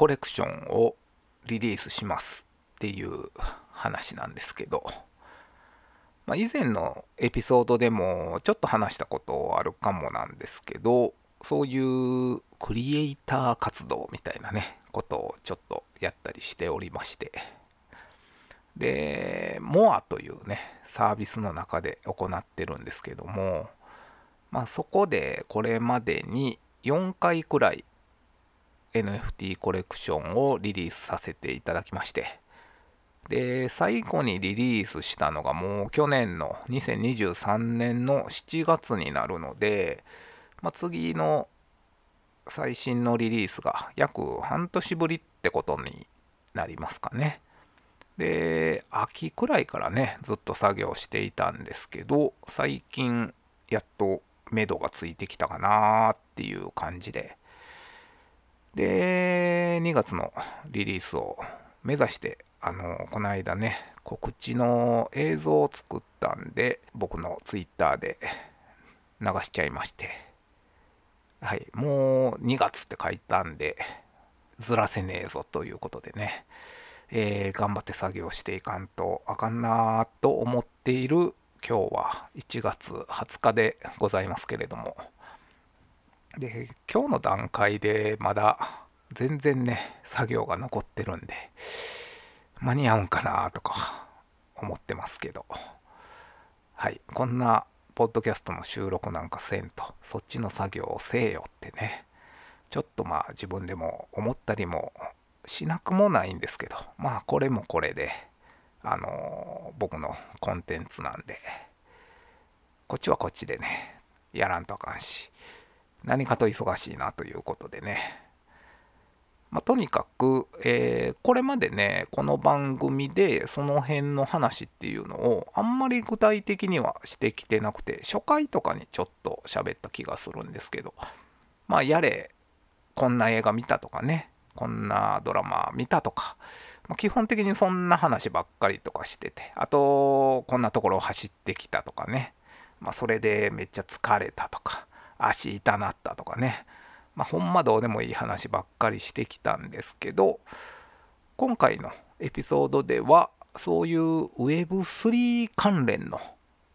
コレクションをリリースしますっていう話なんですけど、まあ、以前のエピソードでもちょっと話したことあるかもなんですけどそういうクリエイター活動みたいなねことをちょっとやったりしておりましてでモアというねサービスの中で行ってるんですけどもまあそこでこれまでに4回くらい NFT コレクションをリリースさせていただきまして。で最後にリリースしたのがもう去年の2023年の7月になるので、まあ、次の最新のリリースが約半年ぶりってことになりますかね。で秋くらいからねずっと作業していたんですけど最近やっと目処がついてきたかなーっていう感じで。で、2月のリリースを目指して、あの、この間ね、告知の映像を作ったんで、僕のツイッターで流しちゃいまして、はい、もう2月って書いたんで、ずらせねえぞということでね、えー、頑張って作業していかんとあかんなと思っている今日は1月20日でございますけれども、で、今日の段階でまだ全然ね、作業が残ってるんで、間に合うんかなとか思ってますけど、はい、こんなポッドキャストの収録なんかせんと、そっちの作業をせえよってね、ちょっとまあ自分でも思ったりもしなくもないんですけど、まあこれもこれで、あのー、僕のコンテンツなんで、こっちはこっちでね、やらんとあかんし、何かと忙しいなということでね。まあ、とにかく、えー、これまでね、この番組でその辺の話っていうのをあんまり具体的にはしてきてなくて、初回とかにちょっと喋った気がするんですけど、まあ、やれ、こんな映画見たとかね、こんなドラマ見たとか、まあ、基本的にそんな話ばっかりとかしてて、あと、こんなところを走ってきたとかね、まあ、それでめっちゃ疲れたとか、足痛なったとかね、まあ、ほんまどうでもいい話ばっかりしてきたんですけど今回のエピソードではそういう Web3 関連の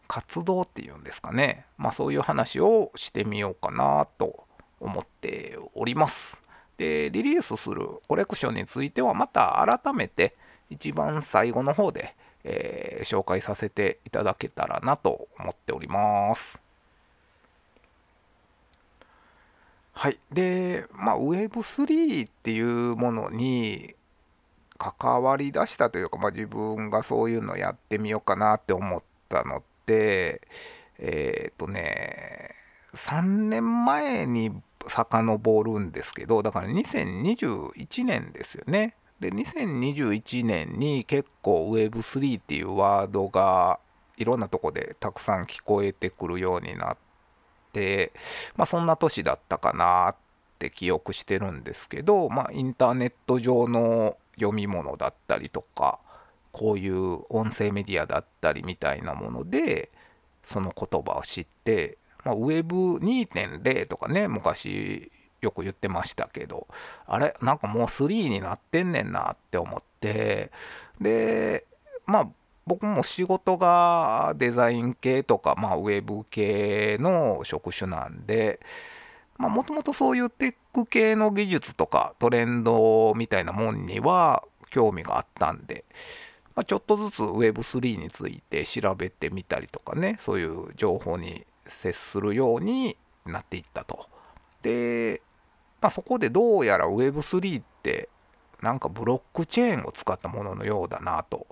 活動っていうんですかね、まあ、そういう話をしてみようかなと思っております。で、リリースするコレクションについてはまた改めて一番最後の方で、えー、紹介させていただけたらなと思っております。はい。で、まあ、Web3 っていうものに関わりだしたというか、まあ、自分がそういうのやってみようかなって思ったのって、えっ、ー、とね、3年前に遡るんですけど、だから2021年ですよね。で、2021年に結構 Web3 っていうワードがいろんなとこでたくさん聞こえてくるようになって、まあ、そんな年だったかなって記憶してるんですけど、まあ、インターネット上の読み物だったりとかこういう音声メディアだったりみたいなものでその言葉を知って、まあ、Web2.0 とかね昔よく言ってましたけどあれなんかもう3になってんねんなって思ってでまあ僕も仕事がデザイン系とか、まあ、ウェブ系の職種なんで、もともとそういうテック系の技術とかトレンドみたいなもんには興味があったんで、まあ、ちょっとずつ Web3 について調べてみたりとかね、そういう情報に接するようになっていったと。で、まあ、そこでどうやら Web3 ってなんかブロックチェーンを使ったもののようだなと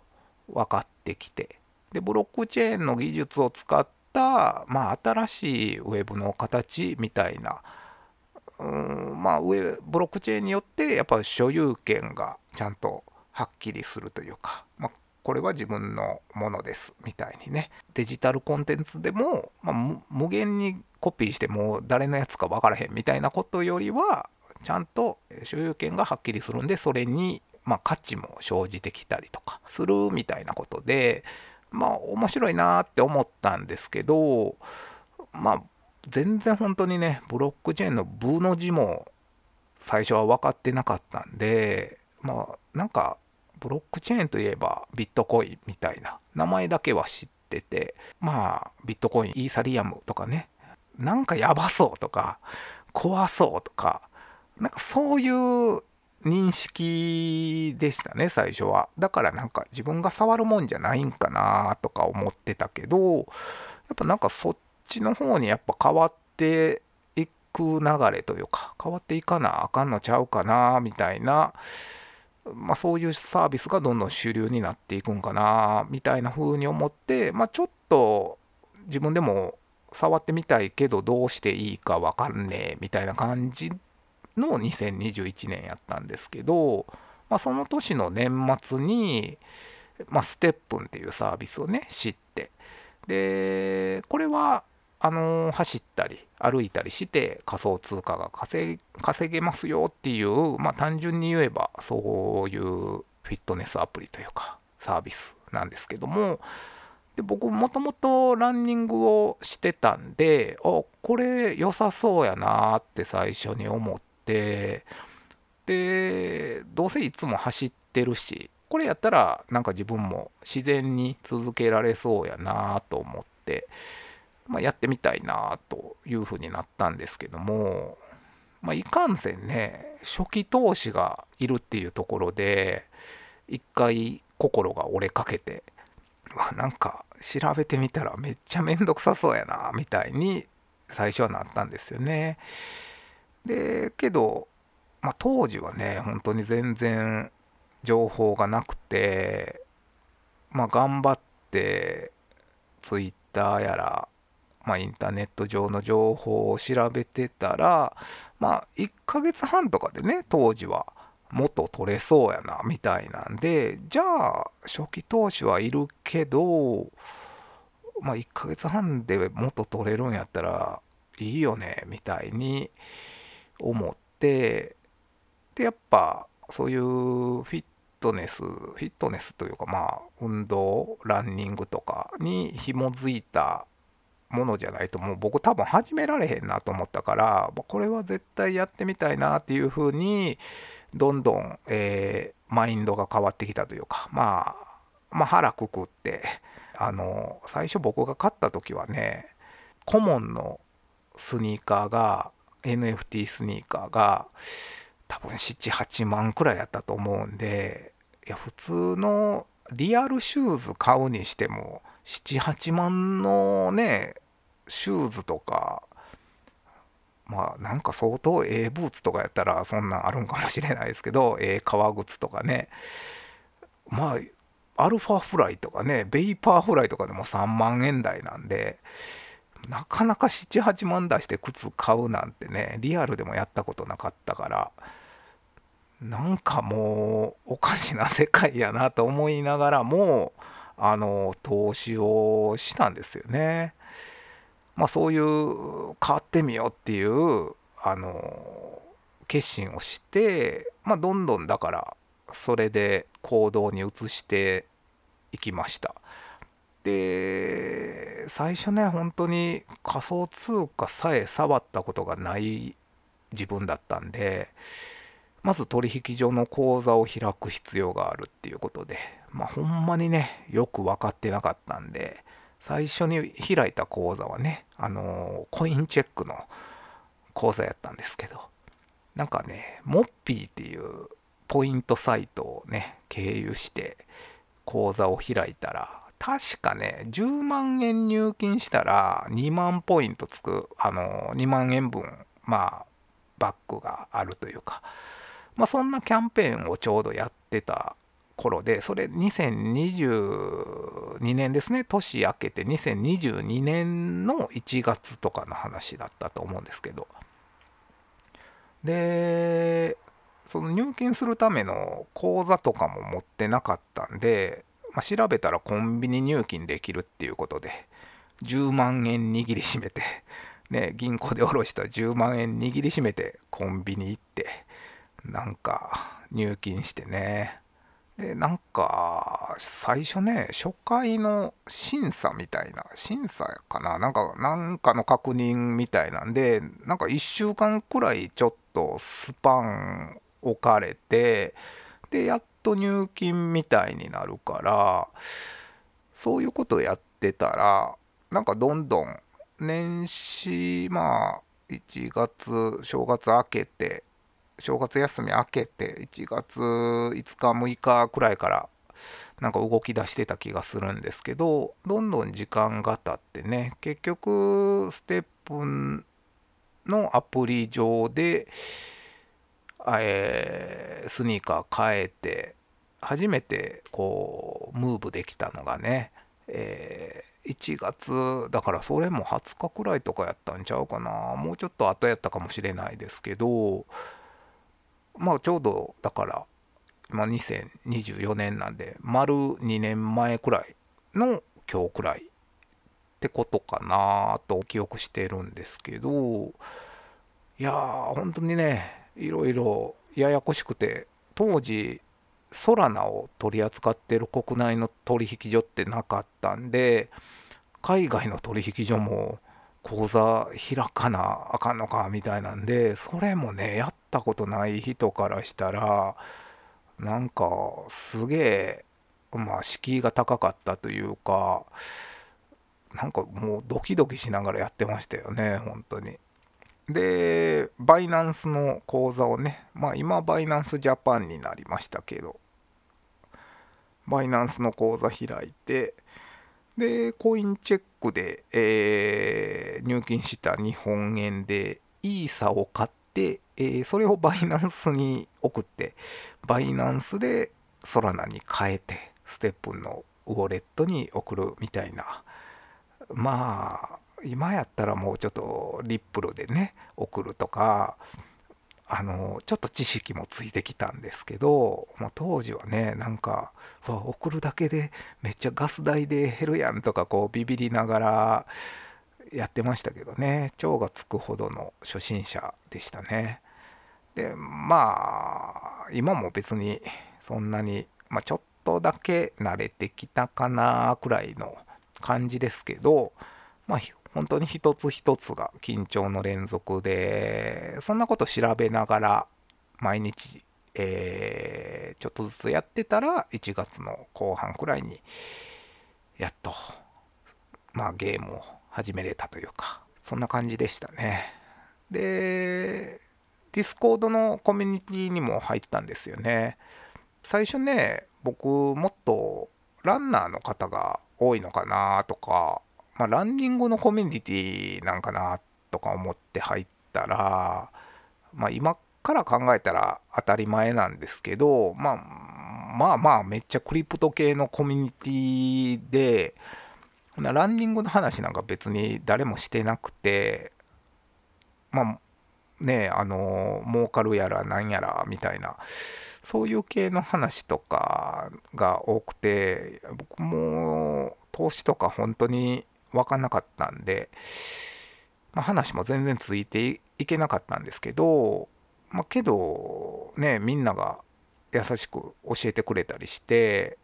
分かってきて。でブロックチェーンの技術を使った、まあ、新しいウェブの形みたいなうんまあ上ブロックチェーンによってやっぱ所有権がちゃんとはっきりするというか、まあ、これは自分のものですみたいにね。デジタルコンテンツでも、まあ、無限にコピーしても誰のやつか分からへんみたいなことよりはちゃんと所有権がはっきりするんでそれにまあ、価値も生じてきたりとかするみたいなことで、まあ、面白いなって思ったんですけど、まあ、全然本当にね、ブロックチェーンの部の字も最初は分かってなかったんでまあなんかブロックチェーンといえばビットコインみたいな名前だけは知っててまあビットコインイーサリアムとかねなんかやばそうとか怖そうとかなんかそういう認識でしたね最初は。だからなんか自分が触るもんじゃないんかなとか思ってたけどやっぱなんかそっちの方にやっぱ変わっていく流れというか変わっていかなあかんのちゃうかなみたいなまあ、そういうサービスがどんどん主流になっていくんかなみたいな風に思って、まあ、ちょっと自分でも触ってみたいけどどうしていいか分かんねえみたいな感じの2021年やったんですけど、まあ、その年の年末に、まあ、ステップンっていうサービスをね知ってでこれはあの走ったり歩いたりして仮想通貨が稼げますよっていう、まあ、単純に言えばそういうフィットネスアプリというかサービスなんですけどもで僕もともとランニングをしてたんであこれ良さそうやなって最初に思ってでどうせいつも走ってるしこれやったらなんか自分も自然に続けられそうやなと思ってまあ、やってみたいなというふうになったんですけども、まあ、いかんせんね初期投資がいるっていうところで一回心が折れかけてなんか調べてみたらめっちゃめんどくさそうやなみたいに最初はなったんですよね。でけど、まあ、当時はね本当に全然情報がなくてまあ頑張ってツイッターやらまあ、インターネット上の情報を調べてたら、まあ、1ヶ月半とかでね、当時は元取れそうやな、みたいなんで、じゃあ、初期投資はいるけど、まあ、1ヶ月半で元取れるんやったらいいよね、みたいに思って、で、やっぱ、そういうフィットネス、フィットネスというか、まあ、運動、ランニングとかに紐づいたものじゃないともう僕多分始められへんなと思ったからこれは絶対やってみたいなっていうふうにどんどん、えー、マインドが変わってきたというか、まあ、まあ腹くくってあの最初僕が買った時はねコモンのスニーカーが NFT スニーカーが多分78万くらいやったと思うんでいや普通のリアルシューズ買うにしても78万のねシューズとかまあなんか相当ええブーツとかやったらそんなんあるんかもしれないですけどええ革靴とかね。まあアルファフライとかねベイパーフライとかでも3万円台なんでなかなか78万出して靴買うなんてねリアルでもやったことなかったからなんかもうおかしな世界やなと思いながらもあの投資をしたんですよね。まあ、そういう変わってみようっていうあの決心をして、まあ、どんどんだからそれで行動に移していきました。で最初ね本当に仮想通貨さえ触ったことがない自分だったんでまず取引所の口座を開く必要があるっていうことでまあほんまにねよく分かってなかったんで最初に開いた口座はね、あのコインチェックの口座やったんですけど、なんかね、モッピーっていうポイントサイトをね、経由して口座を開いたら、確かね、10万円入金したら2万ポイントつく、あの2万円分、まあ、バックがあるというか、まあ、そんなキャンペーンをちょうどやってた頃で、それ2022年ですね、年明けて2022年の1月とかの話だったと思うんですけど、で、その入金するための口座とかも持ってなかったんで、まあ、調べたらコンビニ入金できるっていうことで、10万円握りしめて、ね、銀行で下ろした10万円握りしめてコンビニ行って、なんか入金してね、でなんか最初ね初回の審査みたいな審査かな？なんかなんかの確認みたいなんでなんか1週間くらいちょっとスパン置かれてでやっと入金みたいになるからそういうことをやってたらなんかどんどん年始まあ1月正月明けて正月休み明けて1月5日6日くらいからなんか動き出してた気がするんですけどどんどん時間が経ってね結局ステップのアプリ上で、えー、スニーカー変えて初めてこうムーブできたのがね、えー、1月だからそれも20日くらいとかやったんちゃうかな。もうちょっと後やったかもしれないですけどまあちょうどだからま、2024年なんで丸2年前くらいの今日くらいってことかなと記憶してるんですけどいやー本当にねいろいろややこしくて当時ソラナを取り扱ってる国内の取引所ってなかったんで海外の取引所も口座開かなあかんのかみたいなんでそれもねやったことない人からしたらなんかすげえまあ敷居が高かったというかなんかもうドキドキしながらやってましたよね本当に。でバイナンスの口座をねまあ今バイナンスジャパンになりましたけどバイナンスの口座開いてでコインチェックで、えー、入金した日本円でイーサを買ってえー、それをバイナンスに送って、バイナンスでソラナに変えて、ステップのウォレットに送るみたいな。まあ、今やったらもうちょっとリップルでね、送るとか、あの、ちょっと知識もついてきたんですけど、もう当時はね、なんか、送るだけでめっちゃガス代で減るやんとか、こうビビりながら、やってましたけどね。蝶がつくほどの初心者でしたね。でまあ今も別にそんなに、まあ、ちょっとだけ慣れてきたかなくらいの感じですけどまあ本当に一つ一つが緊張の連続でそんなこと調べながら毎日、えー、ちょっとずつやってたら1月の後半くらいにやっとまあゲームを始めれたというか、そんな感じでしたね。で、Discord のコミュニティにも入ったんですよね。最初ね、僕もっとランナーの方が多いのかなとか、まあ、ランニングのコミュニティなんかなとか思って入ったら、まあ、今から考えたら当たり前なんですけど、まあ、まあまあめっちゃクリプト系のコミュニティで、ランニングの話なんか別に誰もしてなくて、まあね、あの、儲かるやらなんやらみたいな、そういう系の話とかが多くて、僕も投資とか本当に分かんなかったんで、まあ、話も全然ついていけなかったんですけど、まあ、けど、ね、みんなが優しく教えてくれたりして、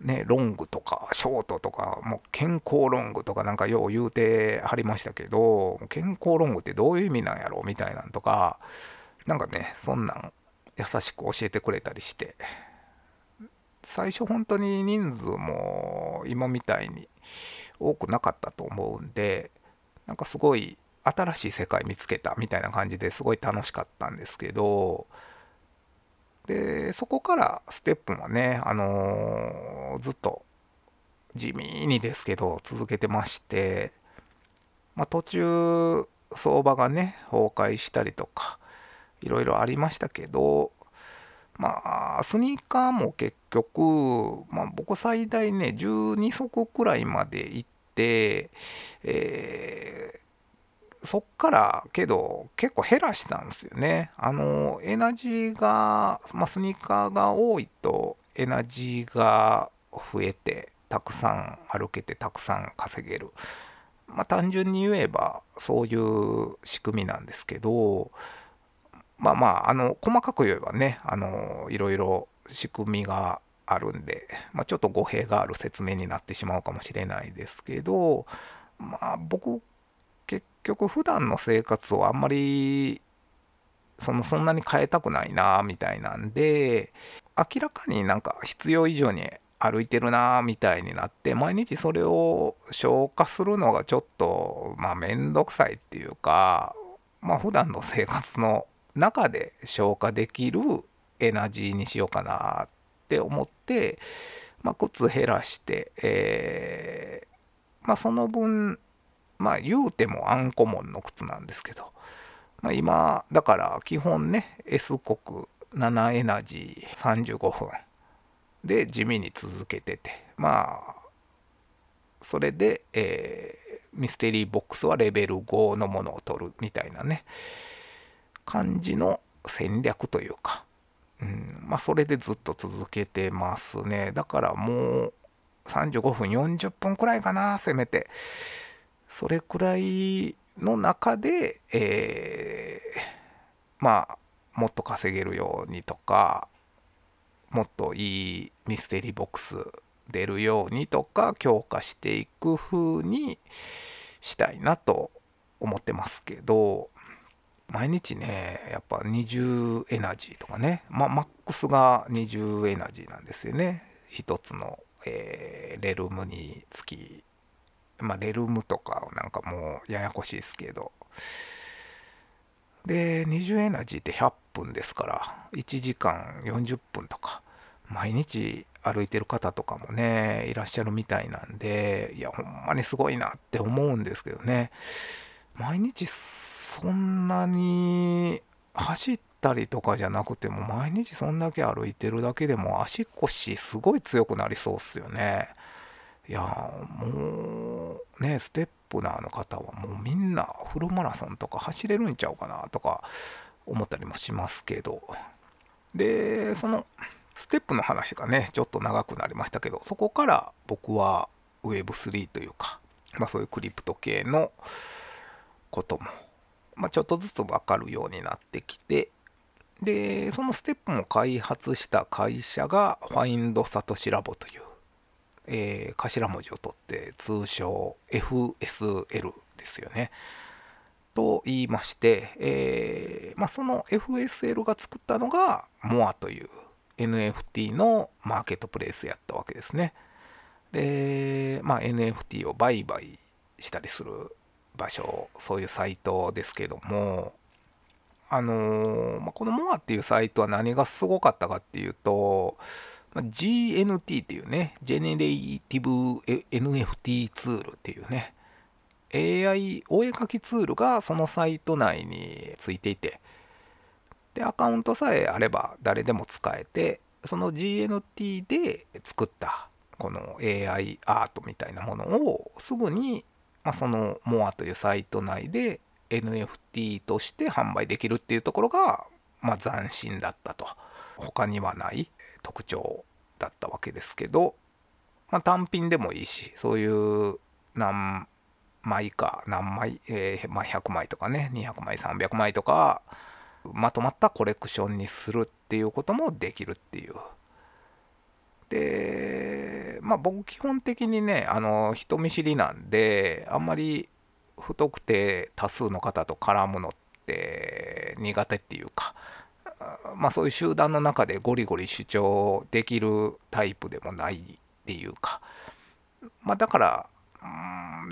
ね、ロングとかショートとか、もう健康ロングとかなんかよう言うてはりましたけど、健康ロングってどういう意味なんやろみたいなんとか、なんかね、そんなん優しく教えてくれたりして、最初本当に人数も今みたいに多くなかったと思うんで、なんかすごい新しい世界見つけたみたいな感じですごい楽しかったんですけど、で、そこからステップもね、あのー、ずっと地味にですけど続けてまして、まあ、途中相場がね、崩壊したりとか、いろいろありましたけど、まあ、スニーカーも結局、まあ、僕最大ね、12足くらいまで行って、えーそっからけど結構減らしたんですよね。あのエナジーが、まあ、スニーカーが多いとエナジーが増えてたくさん歩けてたくさん稼げる。まあ単純に言えばそういう仕組みなんですけどまあまああの細かく言えばねあのいろいろ仕組みがあるんで、まあ、ちょっと語弊がある説明になってしまうかもしれないですけどまあ僕結局普段の生活をあんまりそのそんなに変えたくないなみたいなんで明らかになんか必要以上に歩いてるなみたいになって毎日それを消化するのがちょっとまあ面倒くさいっていうかまあ普段の生活の中で消化できるエナジーにしようかなって思って、まあ、靴減らして、えー、まあ、その分まあ言うてもアンコモンの靴なんですけど、まあ、今だから基本ね S 国7エナジー35分で地味に続けててまあそれで、えー、ミステリーボックスはレベル5のものを取るみたいなね。感じの戦略というか、うん。まあ、それでずっと続けてますね。だからもう35分40分くらいかなせめて。それくらいの中で、えー、まあもっと稼げるようにとかもっといいミステリーボックス出るようにとか強化していく風にしたいなと思ってますけど。毎日ねやっぱ20エナジーとかねまマックスが20エナジーなんですよね。一つの、えー、レルムにつきまあレルムとかなんかもうややこしいですけど。で20エナジーって100分ですから1時間40分とか毎日歩いてる方とかもねいらっしゃるみたいなんでいやほんまにすごいなって思うんですけどね。毎日そんなに走ったりとかじゃなくても毎日そんだけ歩いてるだけでも足腰すごい強くなりそうっすよね。いやもうねステップナーの方はもうみんなフルマラソンとか走れるんちゃうかなとか思ったりもしますけど。でそのステップの話がねちょっと長くなりましたけどそこから僕は Web3 というか、まあ、そういうクリプト系のことも、まあ、ちょっとずつ分かるようになってきてでそのステップも開発した会社がファインドサトシラボというえー、頭文字を取って通称 FSL ですよね。と言いまして、えーまあ、その FSL が作ったのが MOA という NFT のマーケットプレイスやったわけですね。で、まあ、NFT を売買したりする場所、そういうサイトですけども、あのー、まあ、この MOA っていうサイトは何がすごかったかっていうと、まあ、GNT っていうね、ジェネレイティブ NFT ツールっていうね、AI お絵かきツールがそのサイト内についていて、で、アカウントさえあれば誰でも使えて、その GNT で作ったこの AI アートみたいなものをすぐに、まあ、その MOA というサイト内で NFT として販売できるっていうところが、まあ、斬新だったと。他にはない特徴だったわけですけど、まあ、単品でもいいしそういう何枚か何枚、えー、まあ、100枚とかね200枚300枚とかまとまったコレクションにするっていうこともできるっていう。でまあ僕基本的にねあの人見知りなんであんまり不特定多数の方と絡むのって苦手っていうかまあ、そういう集団の中でゴリゴリ主張できるタイプでもないっていうか、まあ、だから、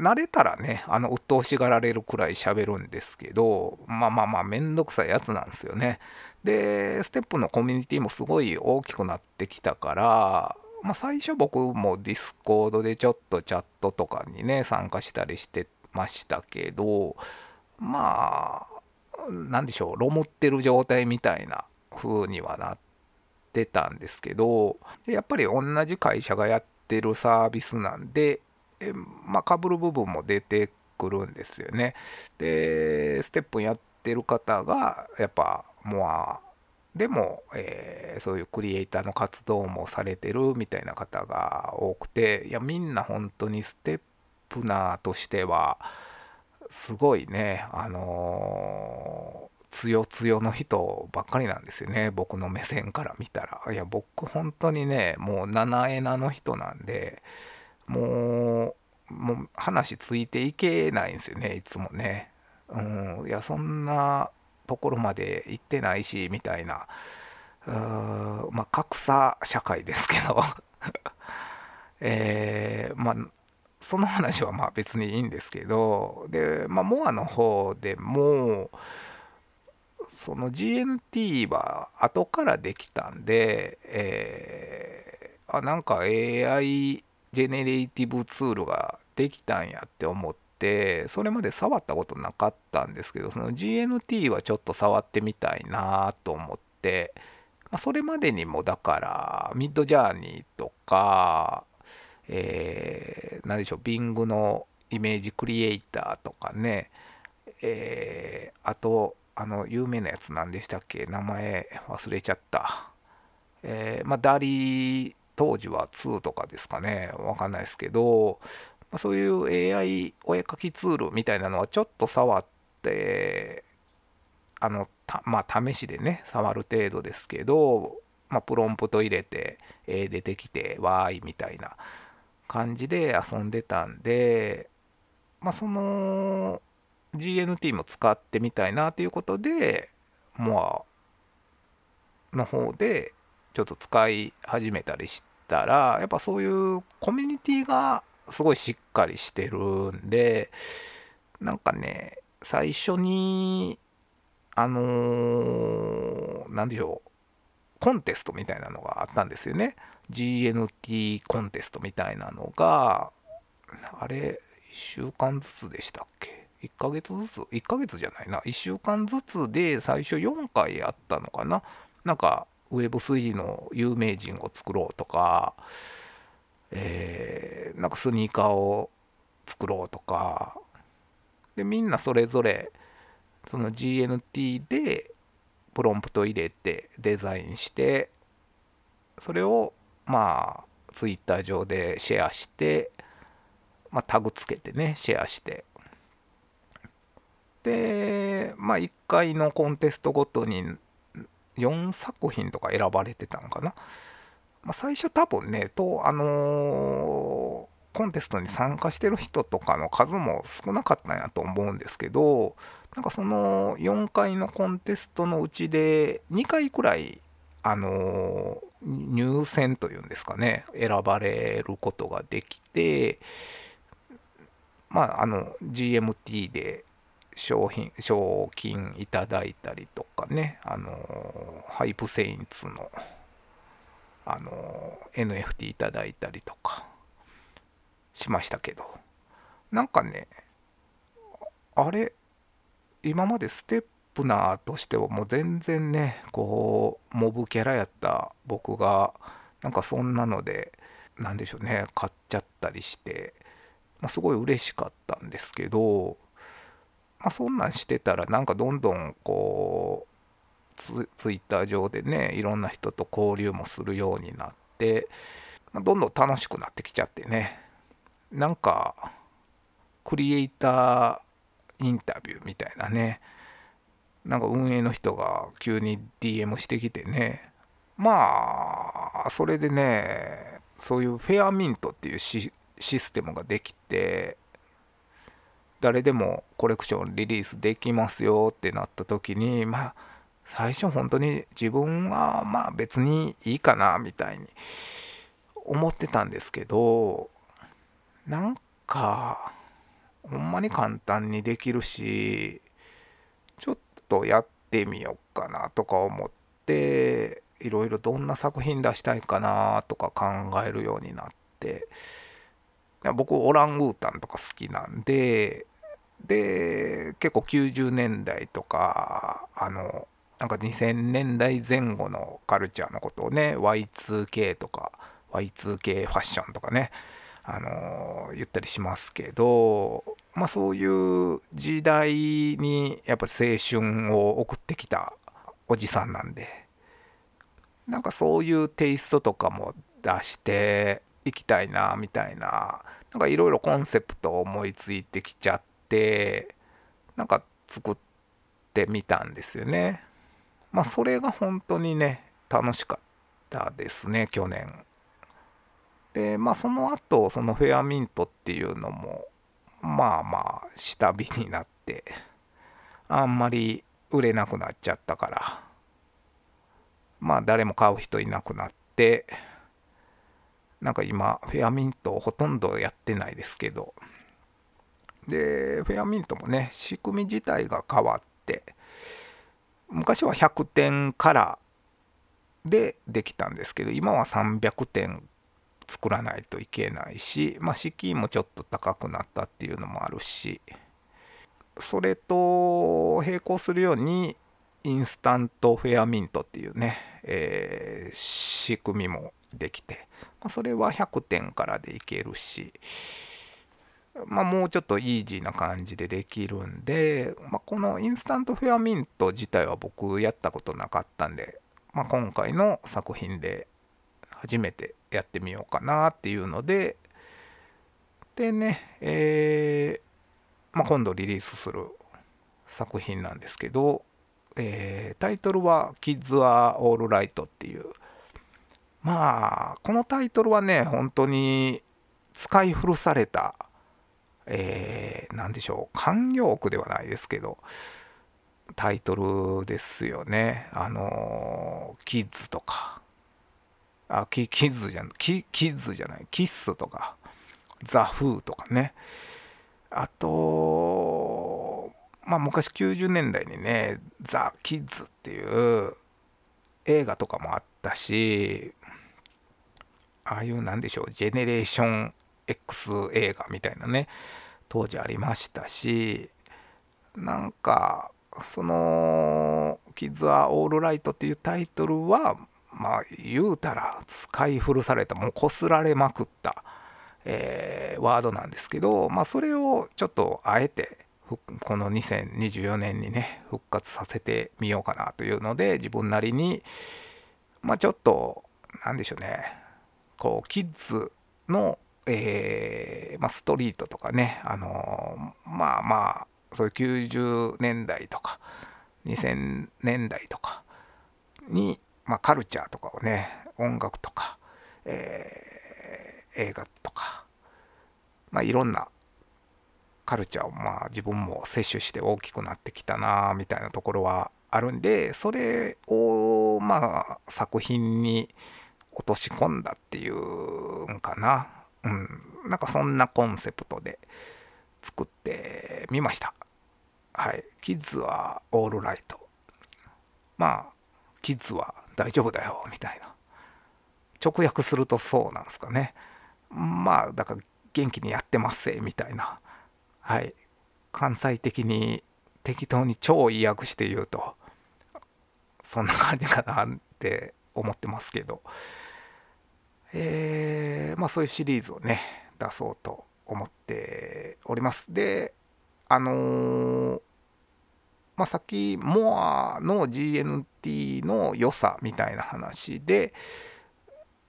慣れたらねあの鬱陶しがられるくらい喋るんですけどまあまあまあめんどくさいやつなんですよね。で STEPN のコミュニティもすごい大きくなってきたからまあ、最初僕も Discord でちょっとチャットとかにね参加したりしてましたけどまあ何でしょうロモってる状態みたいな風にはなってたんですけどやっぱり同じ会社がやってるサービスなんでえまあかぶる部分も出てくるんですよね。でステップやってる方がやっぱモアでも、えー、そういうクリエイターの活動もされてるみたいな方が多くていやみんな本当にステップナーとしてはすごいね、あのー、つよつよの人ばっかりなんですよね、僕の目線から見たら。いや、僕本当にね、もう七重なの人なんで、もう、もう話ついていけないんですよね、いつもね。うん、いや、そんなところまで行ってないしみたいなまあ格差社会ですけど。えー、まあその話はまあ別にいいんですけどで、まあ、 MOOAR の方でもその GNT は後からできたんで、えー、あなんか AI ジェネレーティブツールができたんやって思ってそれまで触ったことなかったんですけどその GNT はちょっと触ってみたいなと思って、まあ、それまでにもだからミッドジャーニーとか、えー、何でしょう Bing のイメージクリエイターとかね、えー、あとあの有名なやつ何でしたっけ？名前忘れちゃった、えー、まあダリー当時は2とかですかね。わかんないですけどまそういう AI お絵かきツールみたいなのはちょっと触ってあのたまあ試しでね触る程度ですけど、まあ、プロンプト入れて、えー、出てきてわーいみたいな感じで遊んでたんでまあその GNT も使ってみたいなということでモアの方でちょっと使い始めたりしたらやっぱそういうコミュニティがすごいしっかりしてるんでなんかね最初にあのー、何でしょうコンテストみたいなのがあったんですよね。GNT コンテストみたいなのがあれ1週間ずつでしたっけ？1ヶ月ずつ？1ヶ月じゃないな。1週間ずつで最初4回やったのかな。なんか Web3 の有名人を作ろうとかえー、なんかスニーカーを作ろうとか。でみんなそれぞれその GNT でプロンプト入れてデザインしてそれをまあツイッター上でシェアして、まあ、タグつけてねシェアして。でまあ1回のコンテストごとに4作品とか選ばれてたのかな。まあ、最初多分ね、と、あのー、コンテストに参加してる人とかの数も少なかったんやと思うんですけど、なんかその4回のコンテストのうちで2回くらい、あのー、入選というんですかね、選ばれることができて、まあ、あの、GMT で商品、賞金いただいたりとかね、あのー、ハイプセインツのあの NFT いただいたりとかしましたけど。なんかねあれ今までステップナーとしてはもう全然ねこうモブキャラやった僕がなんかそんなので何でしょうね買っちゃったりして、まあ、すごい嬉しかったんですけど、まあ、そんなんしてたらなんかどんどんこうツツイッター上でねいろんな人と交流もするようになって、まあ、どんどん楽しくなってきちゃってね。なんかクリエイターインタビューみたいなね。なんか運営の人が急に DM してきてね。まあそれでねそういうフェアミントっていうシステムができて誰でもコレクションリリースできますよってなった時にまあ最初本当に自分はまあ別にいいかなみたいに思ってたんですけどなんかほんまに簡単にできるしちょっとやってみようかなとか思っていろいろどんな作品出したいかなとか考えるようになって僕オランウータンとか好きなんでで結構90年代とかあのなんか2000年代前後のカルチャーのことをね Y2K とか Y2K ファッションとかねあのー、言ったりしますけどまあそういう時代にやっぱ青春を送ってきたおじさんなんでなんかそういうテイストとかも出していきたいなみたいななんかいろいろコンセプトを思いついてきちゃってなんか作ってみたんですよね。まあそれが本当にね楽しかったですね去年。でまあその後そのフェアミントっていうのもまあまあ下火になってあんまり売れなくなっちゃったからまあ誰も買う人いなくなってなんか今フェアミントほとんどやってないですけど。でフェアミントもね仕組み自体が変わって昔は100点からでできたんですけど今は300点作らないといけないし、まあ、資金もちょっと高くなったっていうのもあるしそれと並行するようにインスタントフェアミントっていうね、えー、仕組みもできて、まあ、それは100点からでいけるし、まあ、もうちょっとイージーな感じでできるんで、まあ、このインスタントフェアミント自体は僕やったことなかったんで、まあ、今回の作品で初めてやってみようかなっていうのででね、えーまあ、今度リリースする作品なんですけど、えー、タイトルは「Kids Are All Right」っていうまあこのタイトルはね本当に使い古されたえー、何でしょう。慣用句ではないですけどタイトルですよね。あのキッズとか。あキキッズじゃキキッズじゃない。キッスとか。ザ・フーとかね。あとまあ昔90年代にねザ・キッズっていう映画とかもあったしああいうなんでしょう。ジェネレーション X 映画みたいなね当時ありましたしなんかその「キッズ・はオールライト」っていうタイトルはまあ言うたら使い古されたもうこすられまくった、えー、ワードなんですけど、まあ、それをちょっとあえてこの2024年にね復活させてみようかなというので自分なりにまあちょっと何でしょうねこうキッズのえー、まあ、ストリートとかね、あのー、まあまあ、そういう90年代とか、2000年代とかに、まあ、カルチャーとかをね、音楽とか、えー、映画とか、まあ、いろんなカルチャーをまあ自分も摂取して大きくなってきたなみたいなところはあるんでそれをまあ作品に落とし込んだっていうんかな。うん、なんかそんなコンセプトで作ってみました。はい。キッズはオールライト。まあ、キッズは大丈夫だよ、みたいな。直訳するとそうなんですかね。まあ、だから元気にやってますせ、みたいな。はい。関西的に適当に超意訳して言うと、そんな感じかなって思ってますけど。えー、まあ、そういうシリーズをね出そうと思っております。であのー、まあ、さっきモアの GNT の良さみたいな話で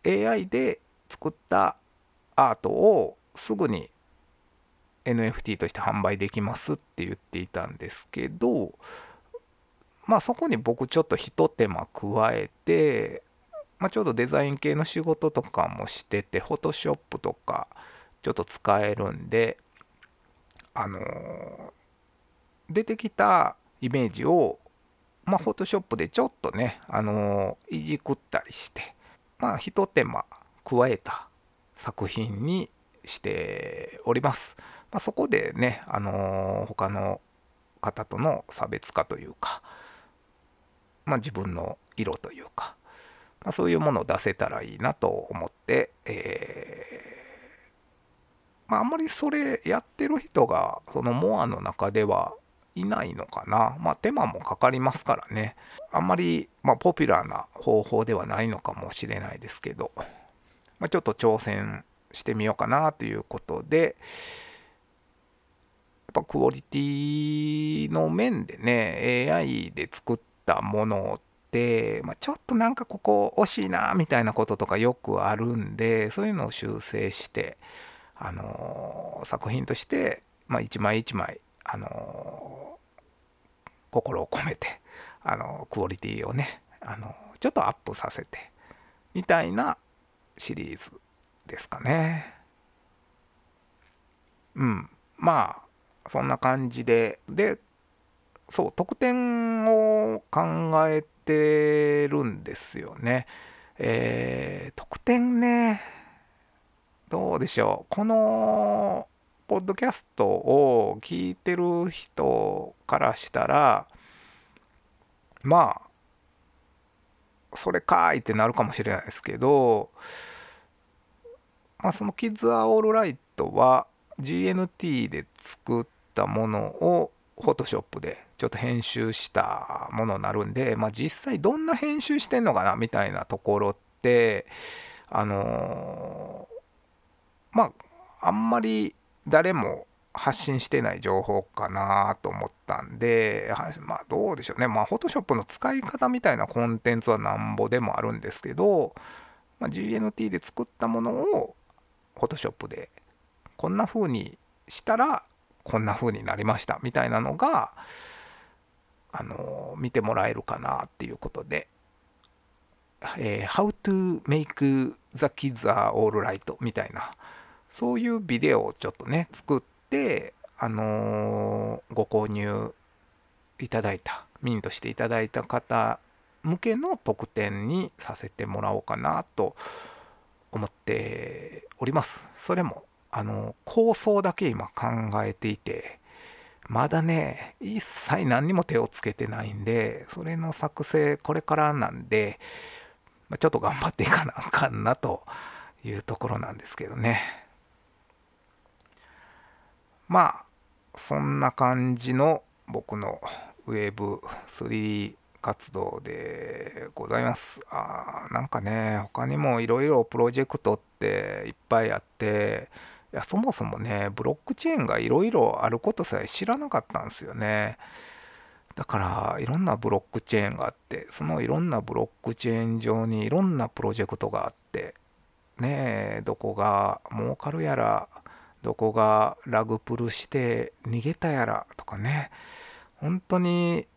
AI で作ったアートをすぐに NFT として販売できますって言っていたんですけどまあそこに僕ちょっとひと手間加えてまあ、ちょうどデザイン系の仕事とかもしてて、フォトショップとかちょっと使えるんで、あのー、出てきたイメージを、まあ、フォトショップでちょっとね、あのー、いじくったりして、まあ、ひと手間加えた作品にしております。まあ、そこでね、あのー、他の方との差別化というか、まあ、自分の色というか、まあ、そういうものを出せたらいいなと思って、えー、まあ、あんまりそれやってる人がそのモアの中ではいないのかな。まあ、手間もかかりますからね。あんまり、まあ、ポピュラーな方法ではないのかもしれないですけど、まあ、ちょっと挑戦してみようかなということで、やっぱクオリティの面でね、AI で作ったもの、まあ、ちょっとなんかここ惜しいなみたいなこととかよくあるんでそういうのを修正して、あのー、作品として、まあ、一枚一枚、あのー、心を込めて、あのー、クオリティをね、あのちょっとアップさせてみたいなシリーズですかね。うんまあそんな感じででそう特典を考えてるんですよね。えー、特典ねどうでしょうこのポッドキャストを聞いてる人からしたらまあそれかいってなるかもしれないですけどまあその Kids Are Alright は GNT で作ったものを Photoshop でちょっと編集したものになるんで、まあ、実際どんな編集してんのかなみたいなところってあのー、まああんまり誰も発信してない情報かなと思ったんで、まあどうでしょうね。まあ Photoshop の使い方みたいなコンテンツはなんぼでもあるんですけど、まあ、GNT で作ったものを Photoshop でこんな風にしたらこんな風になりましたみたいなのがあの見てもらえるかなっていうことで、えー、How to make the kids are all right みたいな。そういうビデオをちょっとね作ってあのー、ご購入いただいたミントしていただいた方向けの特典にさせてもらおうかなと思っております。それもあの構想だけ今考えていてまだね、一切何にも手をつけてないんで、それの作成これからなんで、ま、ちょっと頑張っていかなあかんなというところなんですけどね。まあ、そんな感じの僕のウェブ 3D 活動でございます。あなんかね、他にもいろいろプロジェクトっていっぱいあって、いやそもそもねブロックチェーンがいろいろあることさえ知らなかったんですよね。だからいろんなブロックチェーンがあってそのいろんなブロックチェーン上にいろんなプロジェクトがあってねえどこが儲かるやらどこがラグプルして逃げたやらとかね。本当に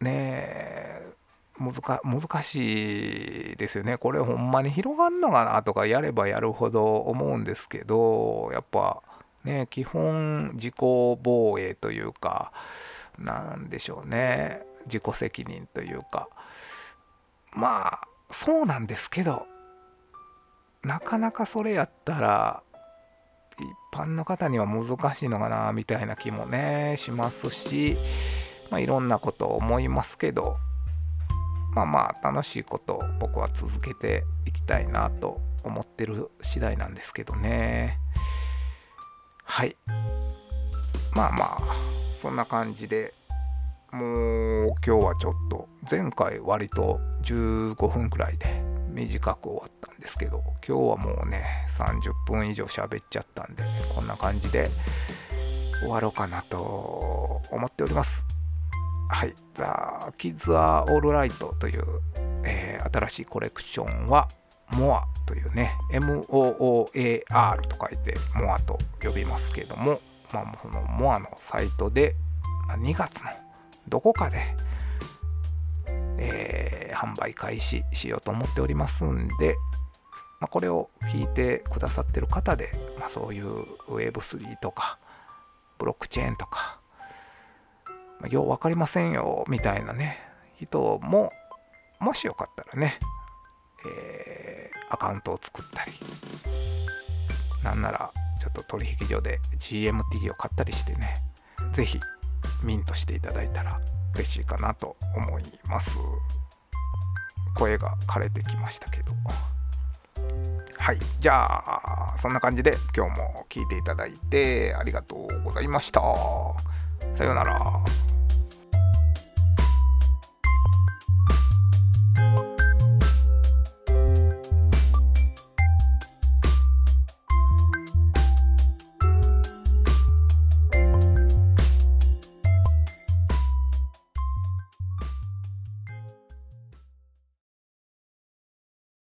ねえ難しいですよね。これほんまに広がんのかなとかやればやるほど思うんですけど、やっぱね、基本自己防衛というか、なんでしょうね、自己責任というか、まあ、そうなんですけど、なかなかそれやったら、一般の方には難しいのかな、みたいな気もね、しますし、まあ、いろんなことを思いますけど、まあまあ楽しいことを僕は続けていきたいなと思ってる次第なんですけどね。はい。まあまあそんな感じでもう今日はちょっと前回割と15分くらいで短く終わったんですけど今日はもうね30分以上喋っちゃったんでこんな感じで終わろうかなと思っております。はい、The Kids Are Alright という、えー、新しいコレクションは MOA というね MOOAR と書いて MOA と呼びますけども、まあ、その MOA のサイトで2月のどこかで、えー、販売開始しようと思っておりますんで、まあ、これを聞いてくださってる方で、まあ、そういう Web3 とかブロックチェーンとかよう分かりませんよみたいなね人ももしよかったらね、えー、アカウントを作ったりなんならちょっと取引所で GMT を買ったりしてね是非ミントしていただいたら嬉しいかなと思います。声が枯れてきましたけど。はいじゃあそんな感じで今日も聞いていただいてありがとうございました。さようなら。